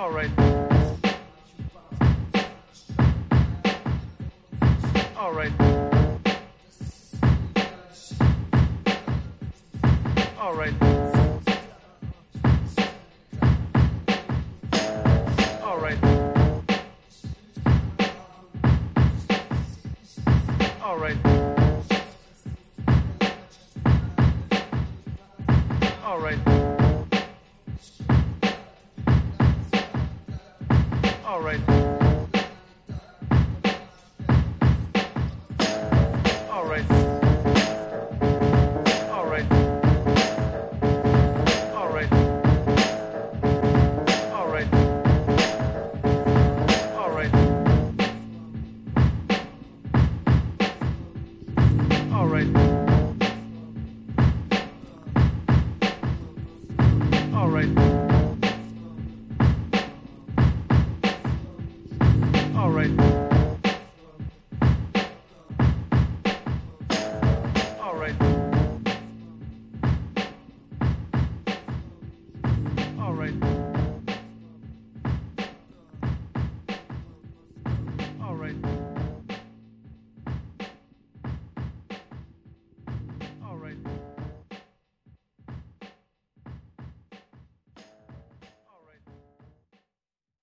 All right. All right. All right. All right. All right. All right. All right. All right. All right. All right. All right. All right. All right. All right. All right. All right. All right.